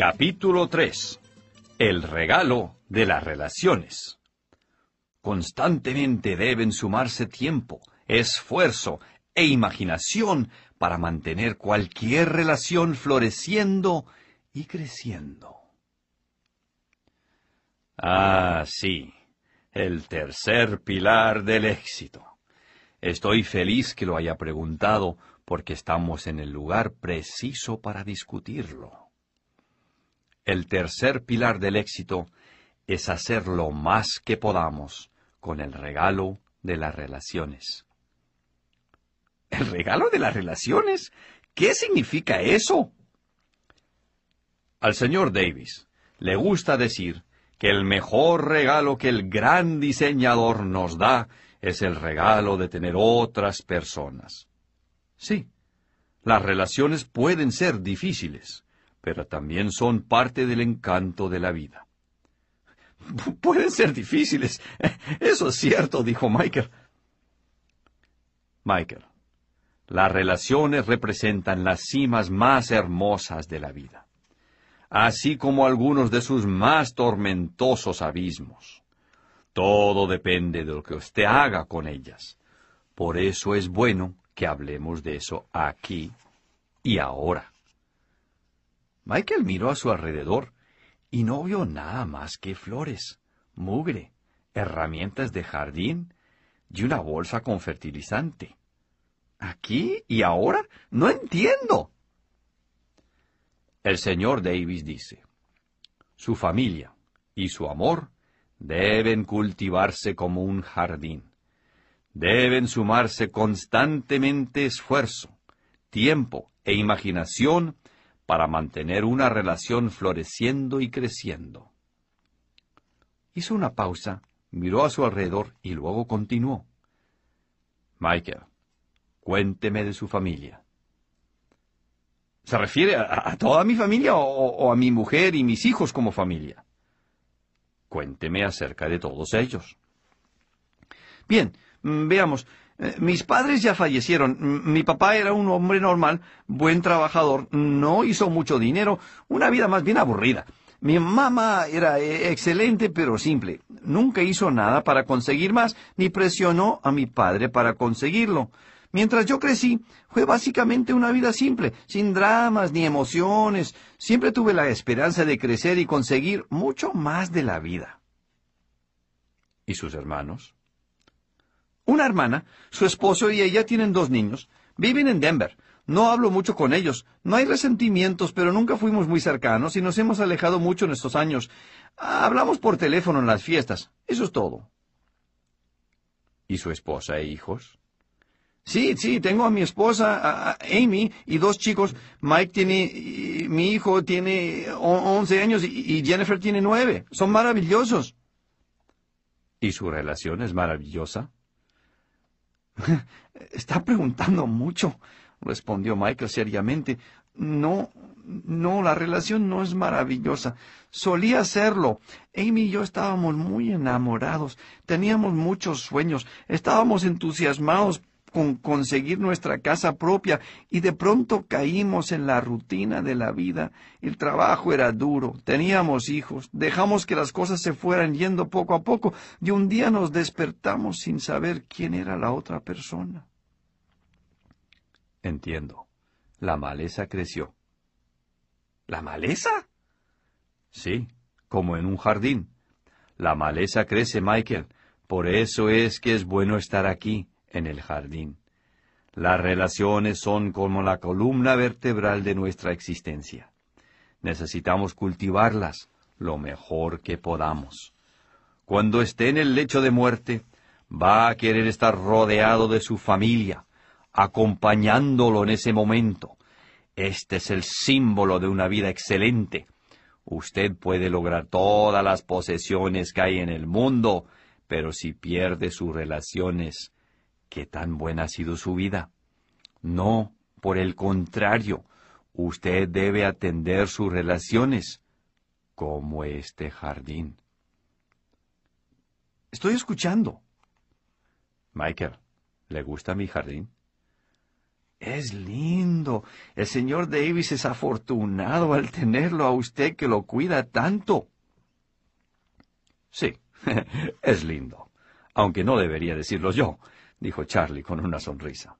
Capítulo 3. El regalo de las relaciones. Constantemente deben sumarse tiempo, esfuerzo e imaginación para mantener cualquier relación floreciendo y creciendo. Ah, sí, el tercer pilar del éxito. Estoy feliz que lo haya preguntado porque estamos en el lugar preciso para discutirlo. El tercer pilar del éxito es hacer lo más que podamos con el regalo de las relaciones. ¿El regalo de las relaciones? ¿Qué significa eso? Al señor Davis le gusta decir que el mejor regalo que el gran diseñador nos da es el regalo de tener otras personas. Sí, las relaciones pueden ser difíciles, pero también son parte del encanto de la vida. Pueden ser difíciles. Eso es cierto, dijo Michael. Michael, las relaciones representan las cimas más hermosas de la vida, así como algunos de sus más tormentosos abismos. Todo depende de lo que usted haga con ellas. Por eso es bueno que hablemos de eso aquí y ahora. Michael miró a su alrededor y no vio nada más que flores, mugre, herramientas de jardín y una bolsa con fertilizante. ¿Aquí y ahora? No entiendo. El señor Davis dice, su familia y su amor deben cultivarse como un jardín. Deben sumarse constantemente esfuerzo, tiempo e imaginación para mantener una relación floreciendo y creciendo. Hizo una pausa, miró a su alrededor y luego continuó. Michael, cuénteme de su familia. ¿Se refiere a, toda mi familia o a mi mujer y mis hijos como familia? Cuénteme acerca de todos ellos. Bien, mm, veamos. Eh, mis padres ya fallecieron. Mi papá era un hombre normal, buen trabajador, no hizo mucho dinero, una vida más bien aburrida. Mi mamá era eh, excelente pero simple. Nunca hizo nada para conseguir más, ni presionó a mi padre para conseguirlo. Mientras yo crecí, fue básicamente una vida simple, sin dramas ni emociones. Siempre tuve la esperanza de crecer y conseguir mucho más de la vida. ¿Y sus hermanos? Una hermana, su esposo y ella tienen dos niños. Viven en Denver. No hablo mucho con ellos. No hay resentimientos, pero nunca fuimos muy cercanos y nos hemos alejado mucho en estos años. Hablamos por teléfono en las fiestas. Eso es todo. ¿Y su esposa e hijos? Sí, sí, tengo a mi esposa, a Amy, y dos chicos. Mike tiene, mi hijo tiene once años y Jennifer tiene nueve. Son maravillosos. ¿Y su relación es maravillosa? Está preguntando mucho, respondió Michael seriamente. No, no, la relación no es maravillosa. Solía serlo. Amy y yo estábamos muy enamorados. Teníamos muchos sueños. Estábamos entusiasmados con conseguir nuestra casa propia y de pronto caímos en la rutina de la vida. El trabajo era duro, teníamos hijos, dejamos que las cosas se fueran yendo poco a poco y un día nos despertamos sin saber quién era la otra persona. Entiendo. La maleza creció. ¿La maleza? Sí, como en un jardín. La maleza crece, Michael. Por eso es que es bueno estar aquí, en el jardín. Las relaciones son como la columna vertebral de nuestra existencia. Necesitamos cultivarlas lo mejor que podamos. Cuando esté en el lecho de muerte, va a querer estar rodeado de su familia, acompañándolo en ese momento. Este es el símbolo de una vida excelente. Usted puede lograr todas las posesiones que hay en el mundo, pero si pierde sus relaciones, ¿Qué tan buena ha sido su vida? No, por el contrario, usted debe atender sus relaciones, como este jardín. Estoy escuchando. Michael, ¿le gusta mi jardín? Es lindo. El señor Davis es afortunado al tenerlo a usted que lo cuida tanto. Sí, es lindo. Aunque no debería decirlo yo, dijo Charlie con una sonrisa.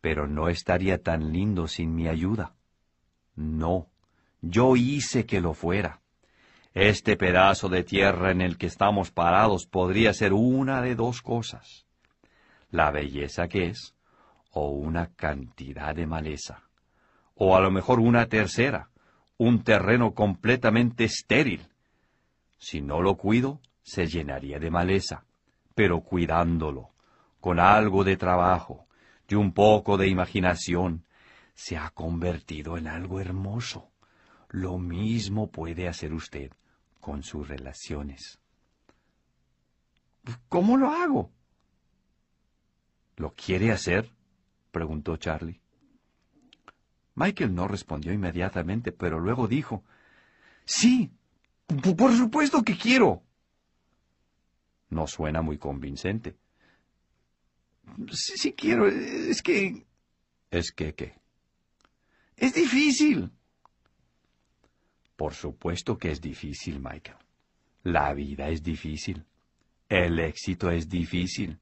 Pero no estaría tan lindo sin mi ayuda. No, yo hice que lo fuera. Este pedazo de tierra en el que estamos parados podría ser una de dos cosas. La belleza que es, o una cantidad de maleza. O a lo mejor una tercera, un terreno completamente estéril. Si no lo cuido, se llenaría de maleza, pero cuidándolo, con algo de trabajo y un poco de imaginación, se ha convertido en algo hermoso. Lo mismo puede hacer usted con sus relaciones. ¿Cómo lo hago? ¿Lo quiere hacer? preguntó Charlie. Michael no respondió inmediatamente, pero luego dijo, Sí, por supuesto que quiero. No suena muy convincente. Sí, sí quiero. Es que... ¿Es que qué? Es difícil. Por supuesto que es difícil, Michael. La vida es difícil. El éxito es difícil.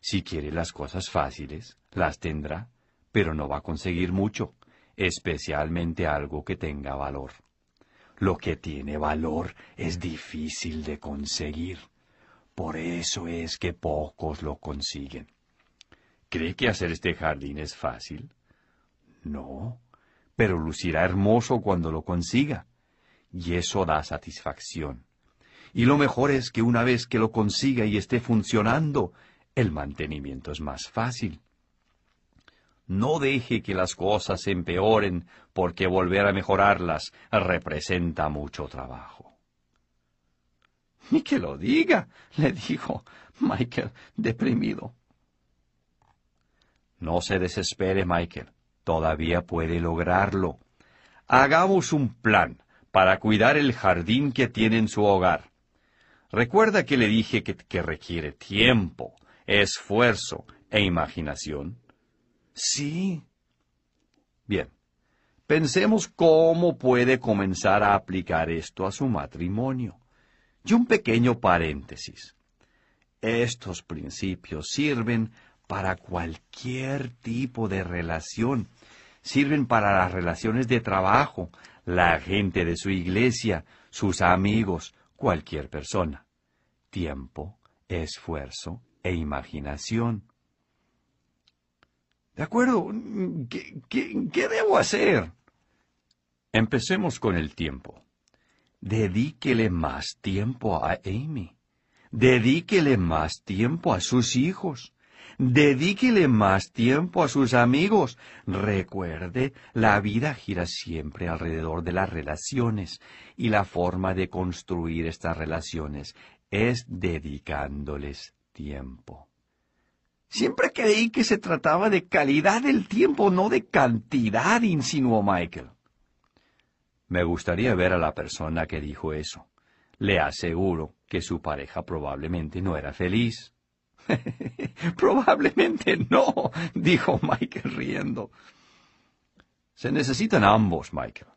Si quiere las cosas fáciles, las tendrá, pero no va a conseguir mucho, especialmente algo que tenga valor. Lo que tiene valor es difícil de conseguir. Por eso es que pocos lo consiguen. ¿Cree que hacer este jardín es fácil? No, pero lucirá hermoso cuando lo consiga. Y eso da satisfacción. Y lo mejor es que una vez que lo consiga y esté funcionando, el mantenimiento es más fácil. No deje que las cosas se empeoren porque volver a mejorarlas representa mucho trabajo. Ni que lo diga, le dijo Michael, deprimido. No se desespere, Michael. Todavía puede lograrlo. Hagamos un plan para cuidar el jardín que tiene en su hogar. Recuerda que le dije que, que requiere tiempo, esfuerzo e imaginación? Sí. Bien, pensemos cómo puede comenzar a aplicar esto a su matrimonio. Y un pequeño paréntesis. Estos principios sirven para cualquier tipo de relación. Sirven para las relaciones de trabajo, la gente de su iglesia, sus amigos, cualquier persona. Tiempo, esfuerzo e imaginación. De acuerdo, ¿qué, qué, debo hacer? Empecemos con el tiempo. Dedíquele más tiempo a Amy. Dedíquele más tiempo a sus hijos. Dedíquele más tiempo a sus amigos. Recuerde, la vida gira siempre alrededor de las relaciones y la forma de construir estas relaciones es dedicándoles tiempo. Siempre creí que se trataba de calidad del tiempo, no de cantidad, insinuó Michael. Me gustaría ver a la persona que dijo eso. Le aseguro que su pareja probablemente no era feliz. probablemente no, dijo Michael riendo. Se necesitan ambos, Michael.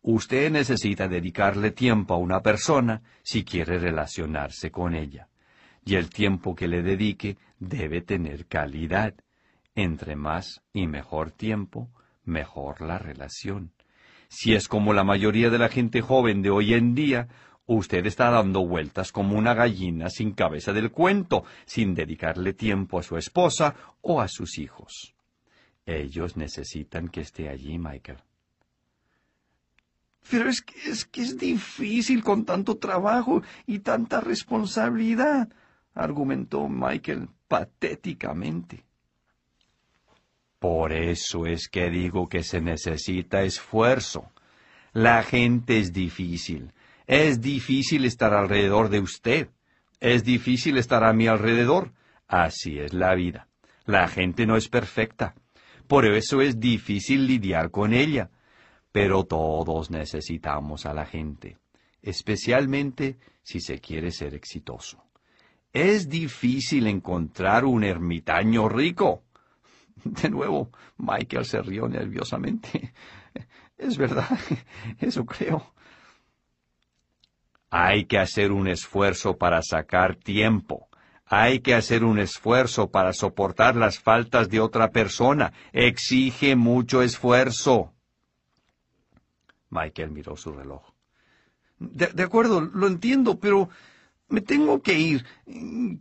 Usted necesita dedicarle tiempo a una persona si quiere relacionarse con ella y el tiempo que le dedique debe tener calidad. Entre más y mejor tiempo, mejor la relación. Si es como la mayoría de la gente joven de hoy en día, usted está dando vueltas como una gallina sin cabeza del cuento, sin dedicarle tiempo a su esposa o a sus hijos. Ellos necesitan que esté allí, Michael. Pero es que es que es difícil con tanto trabajo y tanta responsabilidad argumentó Michael patéticamente. Por eso es que digo que se necesita esfuerzo. La gente es difícil. Es difícil estar alrededor de usted. Es difícil estar a mi alrededor. Así es la vida. La gente no es perfecta. Por eso es difícil lidiar con ella. Pero todos necesitamos a la gente, especialmente si se quiere ser exitoso. Es difícil encontrar un ermitaño rico. De nuevo, Michael se rió nerviosamente. Es verdad, eso creo. Hay que hacer un esfuerzo para sacar tiempo. Hay que hacer un esfuerzo para soportar las faltas de otra persona. Exige mucho esfuerzo. Michael miró su reloj. De, acuerdo, lo entiendo, pero me tengo que ir.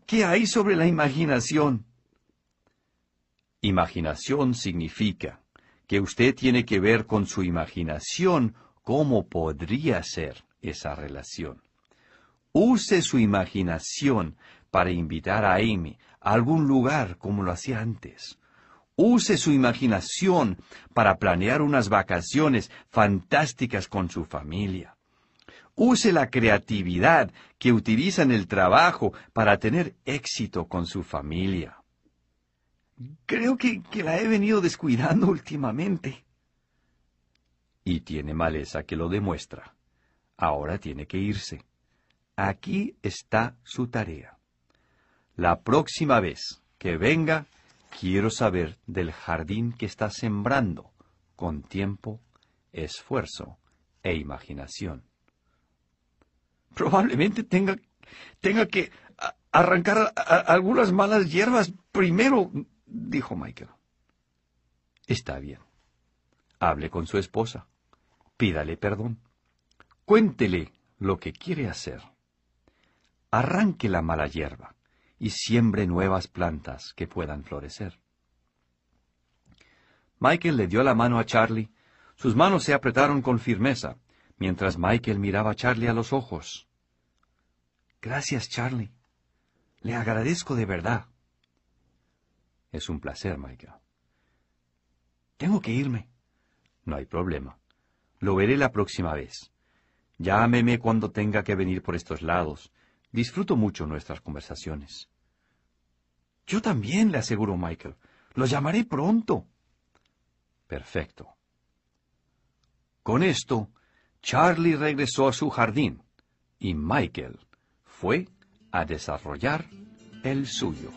¿Qué hay sobre la imaginación? Imaginación significa que usted tiene que ver con su imaginación cómo podría ser esa relación. Use su imaginación para invitar a Amy a algún lugar como lo hacía antes. Use su imaginación para planear unas vacaciones fantásticas con su familia. Use la creatividad que utiliza en el trabajo para tener éxito con su familia. Creo que, que la he venido descuidando últimamente. Y tiene maleza que lo demuestra. Ahora tiene que irse. Aquí está su tarea. La próxima vez que venga, quiero saber del jardín que está sembrando con tiempo, esfuerzo e imaginación. Probablemente tenga, tenga que arrancar algunas malas hierbas primero, dijo Michael. Está bien. Hable con su esposa. Pídale perdón. Cuéntele lo que quiere hacer. Arranque la mala hierba y siembre nuevas plantas que puedan florecer. Michael le dio la mano a Charlie. Sus manos se apretaron con firmeza, mientras Michael miraba a Charlie a los ojos. Gracias, Charlie. Le agradezco de verdad. Es un placer, Michael. Tengo que irme. No hay problema. Lo veré la próxima vez. Llámeme cuando tenga que venir por estos lados. Disfruto mucho nuestras conversaciones. Yo también, le aseguró Michael. Lo llamaré pronto. Perfecto. Con esto, Charlie regresó a su jardín y Michael fue a desarrollar el suyo.